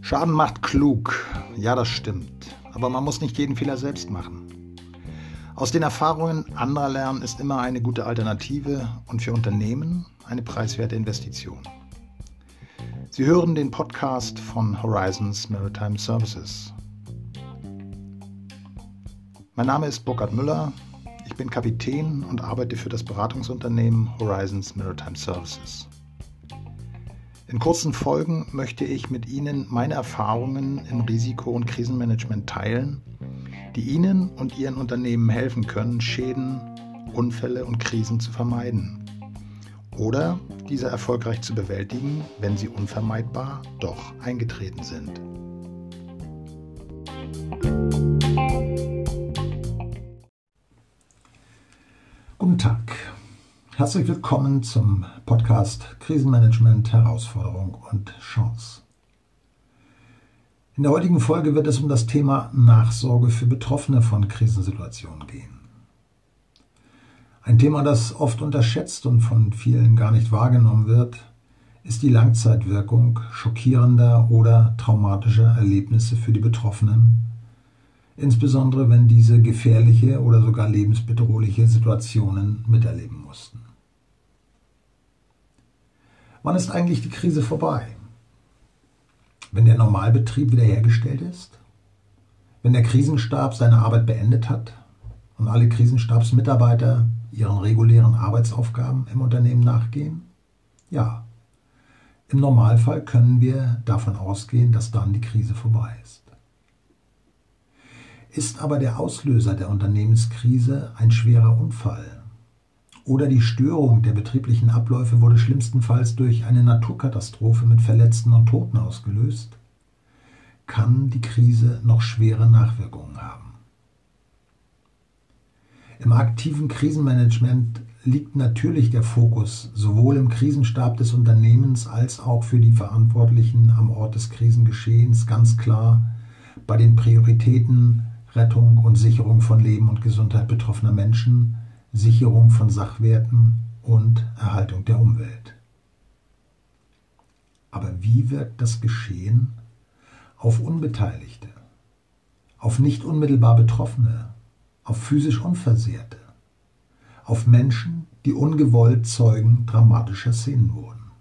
Schaden macht klug. Ja, das stimmt. Aber man muss nicht jeden Fehler selbst machen. Aus den Erfahrungen anderer lernen ist immer eine gute Alternative und für Unternehmen eine preiswerte Investition. Sie hören den Podcast von Horizons Maritime Services. Mein Name ist Burkhard Müller. Ich bin Kapitän und arbeite für das Beratungsunternehmen Horizons Maritime Services. In kurzen Folgen möchte ich mit Ihnen meine Erfahrungen im Risiko- und Krisenmanagement teilen, die Ihnen und Ihren Unternehmen helfen können, Schäden, Unfälle und Krisen zu vermeiden oder diese erfolgreich zu bewältigen, wenn sie unvermeidbar doch eingetreten sind. Herzlich willkommen zum Podcast Krisenmanagement, Herausforderung und Chance. In der heutigen Folge wird es um das Thema Nachsorge für Betroffene von Krisensituationen gehen. Ein Thema, das oft unterschätzt und von vielen gar nicht wahrgenommen wird, ist die Langzeitwirkung schockierender oder traumatischer Erlebnisse für die Betroffenen insbesondere wenn diese gefährliche oder sogar lebensbedrohliche Situationen miterleben mussten. Wann ist eigentlich die Krise vorbei? Wenn der Normalbetrieb wiederhergestellt ist? Wenn der Krisenstab seine Arbeit beendet hat und alle Krisenstabsmitarbeiter ihren regulären Arbeitsaufgaben im Unternehmen nachgehen? Ja, im Normalfall können wir davon ausgehen, dass dann die Krise vorbei ist. Ist aber der Auslöser der Unternehmenskrise ein schwerer Unfall oder die Störung der betrieblichen Abläufe wurde schlimmstenfalls durch eine Naturkatastrophe mit Verletzten und Toten ausgelöst, kann die Krise noch schwere Nachwirkungen haben. Im aktiven Krisenmanagement liegt natürlich der Fokus sowohl im Krisenstab des Unternehmens als auch für die Verantwortlichen am Ort des Krisengeschehens ganz klar bei den Prioritäten Rettung und Sicherung von Leben und Gesundheit betroffener Menschen, Sicherung von Sachwerten und Erhaltung der Umwelt. Aber wie wirkt das Geschehen auf Unbeteiligte, auf nicht unmittelbar Betroffene, auf physisch Unversehrte, auf Menschen, die ungewollt Zeugen dramatischer Szenen wurden?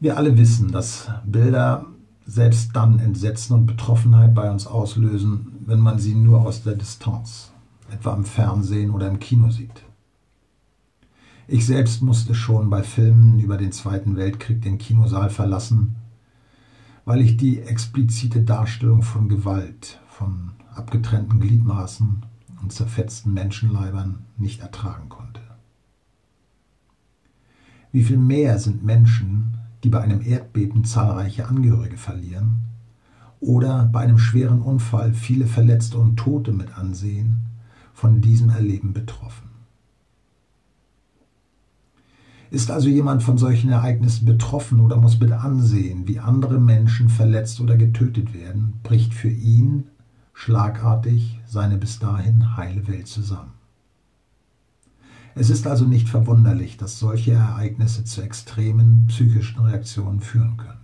Wir alle wissen, dass Bilder selbst dann Entsetzen und Betroffenheit bei uns auslösen, wenn man sie nur aus der Distanz, etwa im Fernsehen oder im Kino sieht. Ich selbst musste schon bei Filmen über den Zweiten Weltkrieg den Kinosaal verlassen, weil ich die explizite Darstellung von Gewalt, von abgetrennten Gliedmaßen und zerfetzten Menschenleibern nicht ertragen konnte. Wie viel mehr sind Menschen, die bei einem Erdbeben zahlreiche Angehörige verlieren oder bei einem schweren Unfall viele Verletzte und Tote mit ansehen, von diesem Erleben betroffen. Ist also jemand von solchen Ereignissen betroffen oder muss mit ansehen, wie andere Menschen verletzt oder getötet werden, bricht für ihn schlagartig seine bis dahin heile Welt zusammen. Es ist also nicht verwunderlich, dass solche Ereignisse zu extremen psychischen Reaktionen führen können.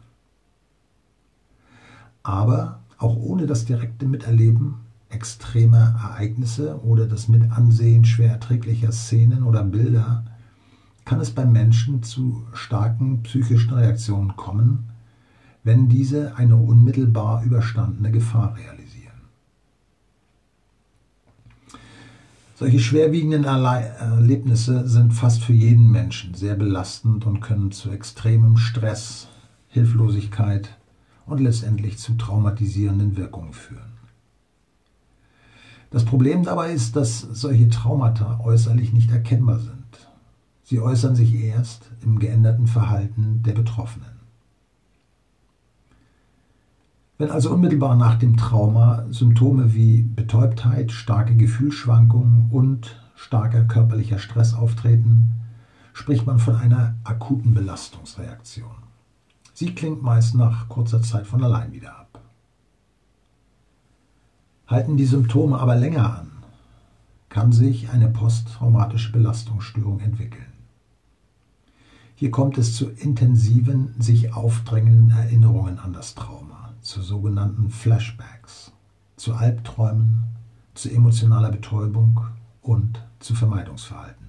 Aber auch ohne das direkte Miterleben extremer Ereignisse oder das Mitansehen schwer erträglicher Szenen oder Bilder kann es beim Menschen zu starken psychischen Reaktionen kommen, wenn diese eine unmittelbar überstandene Gefahr realisieren. Solche schwerwiegenden Erlebnisse sind fast für jeden Menschen sehr belastend und können zu extremem Stress, Hilflosigkeit und letztendlich zu traumatisierenden Wirkungen führen. Das Problem dabei ist, dass solche Traumata äußerlich nicht erkennbar sind. Sie äußern sich erst im geänderten Verhalten der Betroffenen. Wenn also unmittelbar nach dem Trauma Symptome wie Betäubtheit, starke Gefühlsschwankungen und starker körperlicher Stress auftreten, spricht man von einer akuten Belastungsreaktion. Sie klingt meist nach kurzer Zeit von allein wieder ab. Halten die Symptome aber länger an, kann sich eine posttraumatische Belastungsstörung entwickeln. Hier kommt es zu intensiven, sich aufdrängenden Erinnerungen an das Trauma, zu sogenannten Flashbacks, zu Albträumen, zu emotionaler Betäubung und zu Vermeidungsverhalten.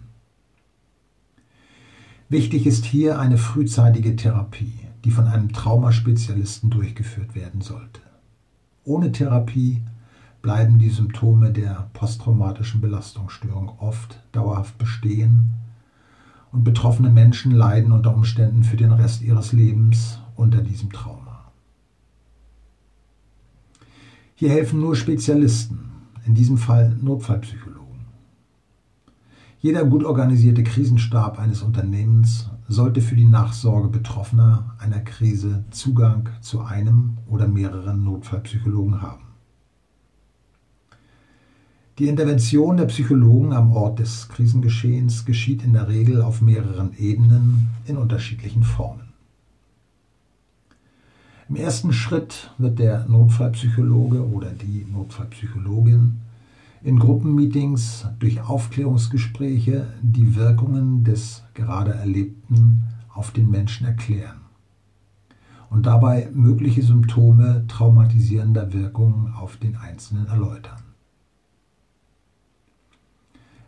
Wichtig ist hier eine frühzeitige Therapie, die von einem Traumaspezialisten durchgeführt werden sollte. Ohne Therapie bleiben die Symptome der posttraumatischen Belastungsstörung oft dauerhaft bestehen und betroffene Menschen leiden unter Umständen für den Rest ihres Lebens unter diesem Trauma. Hier helfen nur Spezialisten, in diesem Fall Notfallpsychologen. Jeder gut organisierte Krisenstab eines Unternehmens sollte für die Nachsorge Betroffener einer Krise Zugang zu einem oder mehreren Notfallpsychologen haben. Die Intervention der Psychologen am Ort des Krisengeschehens geschieht in der Regel auf mehreren Ebenen in unterschiedlichen Formen. Im ersten Schritt wird der Notfallpsychologe oder die Notfallpsychologin in Gruppenmeetings durch Aufklärungsgespräche die Wirkungen des gerade Erlebten auf den Menschen erklären und dabei mögliche Symptome traumatisierender Wirkungen auf den Einzelnen erläutern.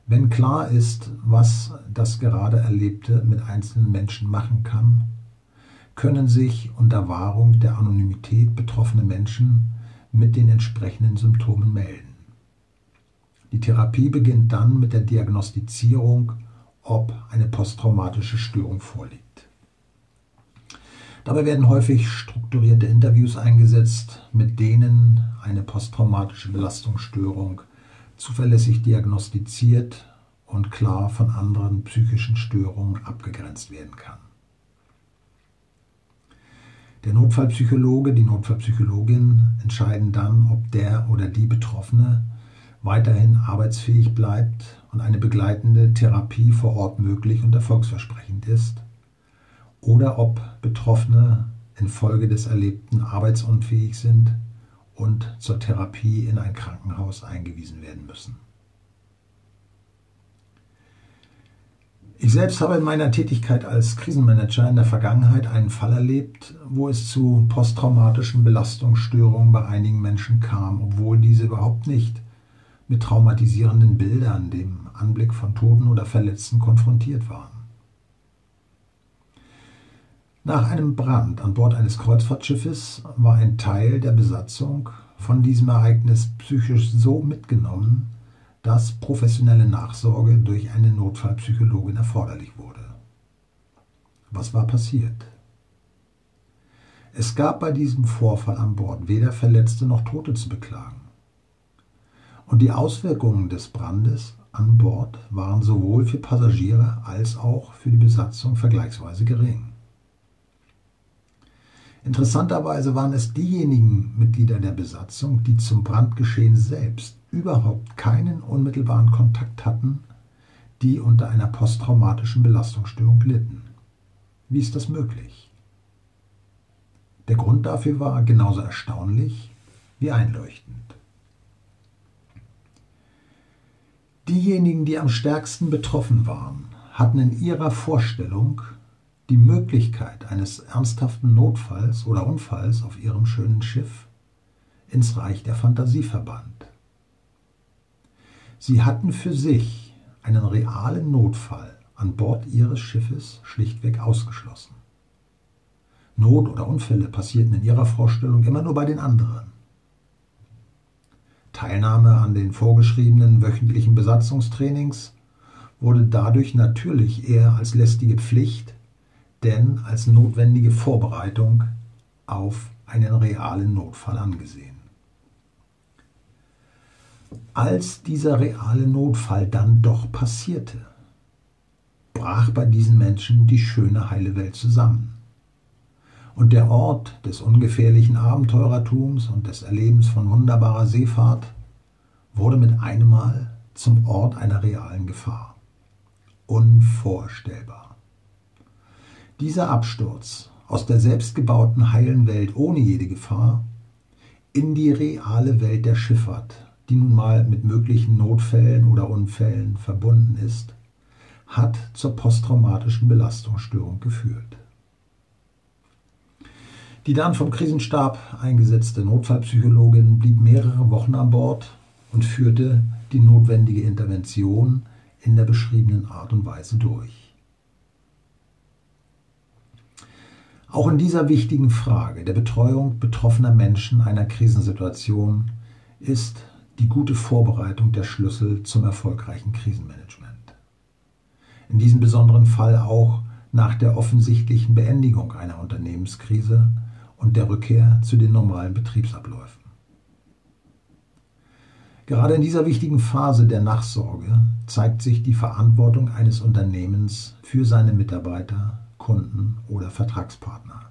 Wenn klar ist, was das gerade Erlebte mit einzelnen Menschen machen kann, können sich unter Wahrung der Anonymität betroffene Menschen mit den entsprechenden Symptomen melden. Die Therapie beginnt dann mit der Diagnostizierung, ob eine posttraumatische Störung vorliegt. Dabei werden häufig strukturierte Interviews eingesetzt, mit denen eine posttraumatische Belastungsstörung zuverlässig diagnostiziert und klar von anderen psychischen Störungen abgegrenzt werden kann. Der Notfallpsychologe, die Notfallpsychologin entscheiden dann, ob der oder die Betroffene weiterhin arbeitsfähig bleibt und eine begleitende Therapie vor Ort möglich und erfolgsversprechend ist, oder ob Betroffene infolge des Erlebten arbeitsunfähig sind und zur Therapie in ein Krankenhaus eingewiesen werden müssen. Ich selbst habe in meiner Tätigkeit als Krisenmanager in der Vergangenheit einen Fall erlebt, wo es zu posttraumatischen Belastungsstörungen bei einigen Menschen kam, obwohl diese überhaupt nicht mit traumatisierenden Bildern, dem Anblick von Toten oder Verletzten konfrontiert waren. Nach einem Brand an Bord eines Kreuzfahrtschiffes war ein Teil der Besatzung von diesem Ereignis psychisch so mitgenommen, dass professionelle Nachsorge durch eine Notfallpsychologin erforderlich wurde. Was war passiert? Es gab bei diesem Vorfall an Bord weder Verletzte noch Tote zu beklagen. Und die Auswirkungen des Brandes an Bord waren sowohl für Passagiere als auch für die Besatzung vergleichsweise gering. Interessanterweise waren es diejenigen Mitglieder der Besatzung, die zum Brandgeschehen selbst überhaupt keinen unmittelbaren Kontakt hatten, die unter einer posttraumatischen Belastungsstörung litten. Wie ist das möglich? Der Grund dafür war genauso erstaunlich wie einleuchtend. Diejenigen, die am stärksten betroffen waren, hatten in ihrer Vorstellung die Möglichkeit eines ernsthaften Notfalls oder Unfalls auf ihrem schönen Schiff ins Reich der Fantasie verbannt. Sie hatten für sich einen realen Notfall an Bord ihres Schiffes schlichtweg ausgeschlossen. Not oder Unfälle passierten in ihrer Vorstellung immer nur bei den anderen. Teilnahme an den vorgeschriebenen wöchentlichen Besatzungstrainings wurde dadurch natürlich eher als lästige Pflicht denn als notwendige Vorbereitung auf einen realen Notfall angesehen. Als dieser reale Notfall dann doch passierte, brach bei diesen Menschen die schöne heile Welt zusammen. Und der Ort des ungefährlichen Abenteurertums und des Erlebens von wunderbarer Seefahrt wurde mit einem Mal zum Ort einer realen Gefahr. Unvorstellbar. Dieser Absturz aus der selbstgebauten heilen Welt ohne jede Gefahr in die reale Welt der Schifffahrt, die nun mal mit möglichen Notfällen oder Unfällen verbunden ist, hat zur posttraumatischen Belastungsstörung geführt. Die dann vom Krisenstab eingesetzte Notfallpsychologin blieb mehrere Wochen an Bord und führte die notwendige Intervention in der beschriebenen Art und Weise durch. Auch in dieser wichtigen Frage der Betreuung betroffener Menschen einer Krisensituation ist die gute Vorbereitung der Schlüssel zum erfolgreichen Krisenmanagement. In diesem besonderen Fall auch nach der offensichtlichen Beendigung einer Unternehmenskrise und der Rückkehr zu den normalen Betriebsabläufen. Gerade in dieser wichtigen Phase der Nachsorge zeigt sich die Verantwortung eines Unternehmens für seine Mitarbeiter, Kunden oder Vertragspartner.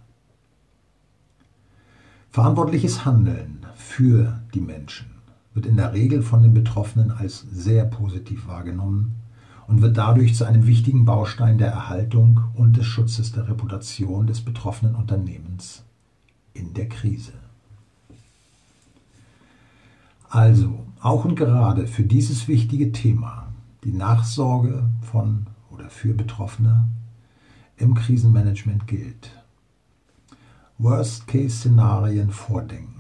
Verantwortliches Handeln für die Menschen wird in der Regel von den Betroffenen als sehr positiv wahrgenommen und wird dadurch zu einem wichtigen Baustein der Erhaltung und des Schutzes der Reputation des betroffenen Unternehmens in der Krise. Also, auch und gerade für dieses wichtige Thema, die Nachsorge von oder für Betroffene im Krisenmanagement gilt. Worst-Case-Szenarien vordenken.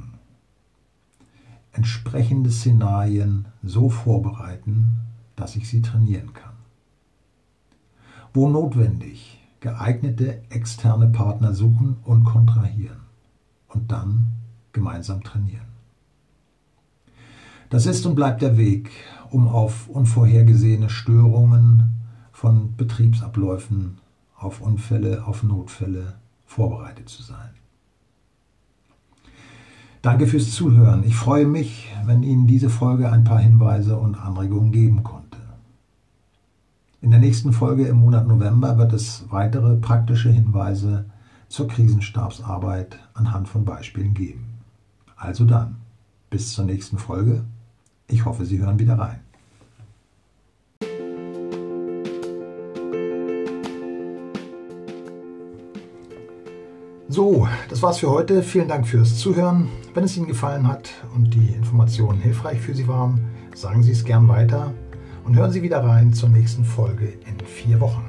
Entsprechende Szenarien so vorbereiten, dass ich sie trainieren kann. Wo notwendig, geeignete externe Partner suchen und kontrahieren und dann gemeinsam trainieren. Das ist und bleibt der Weg, um auf unvorhergesehene Störungen von Betriebsabläufen, auf Unfälle, auf Notfälle vorbereitet zu sein. Danke fürs Zuhören. Ich freue mich, wenn Ihnen diese Folge ein paar Hinweise und Anregungen geben konnte. In der nächsten Folge im Monat November wird es weitere praktische Hinweise zur Krisenstabsarbeit anhand von Beispielen geben. Also dann, bis zur nächsten Folge. Ich hoffe, Sie hören wieder rein. So, das war's für heute. Vielen Dank fürs Zuhören. Wenn es Ihnen gefallen hat und die Informationen hilfreich für Sie waren, sagen Sie es gern weiter und hören Sie wieder rein zur nächsten Folge in vier Wochen.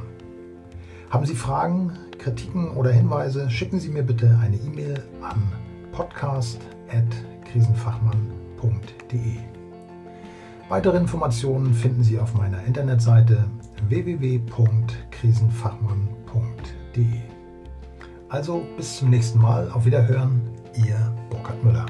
Haben Sie Fragen, Kritiken oder Hinweise, schicken Sie mir bitte eine E-Mail an podcast.krisenfachmann.de. Weitere Informationen finden Sie auf meiner Internetseite www.krisenfachmann.de. Also bis zum nächsten Mal, auf Wiederhören, Ihr Burkhard Müller.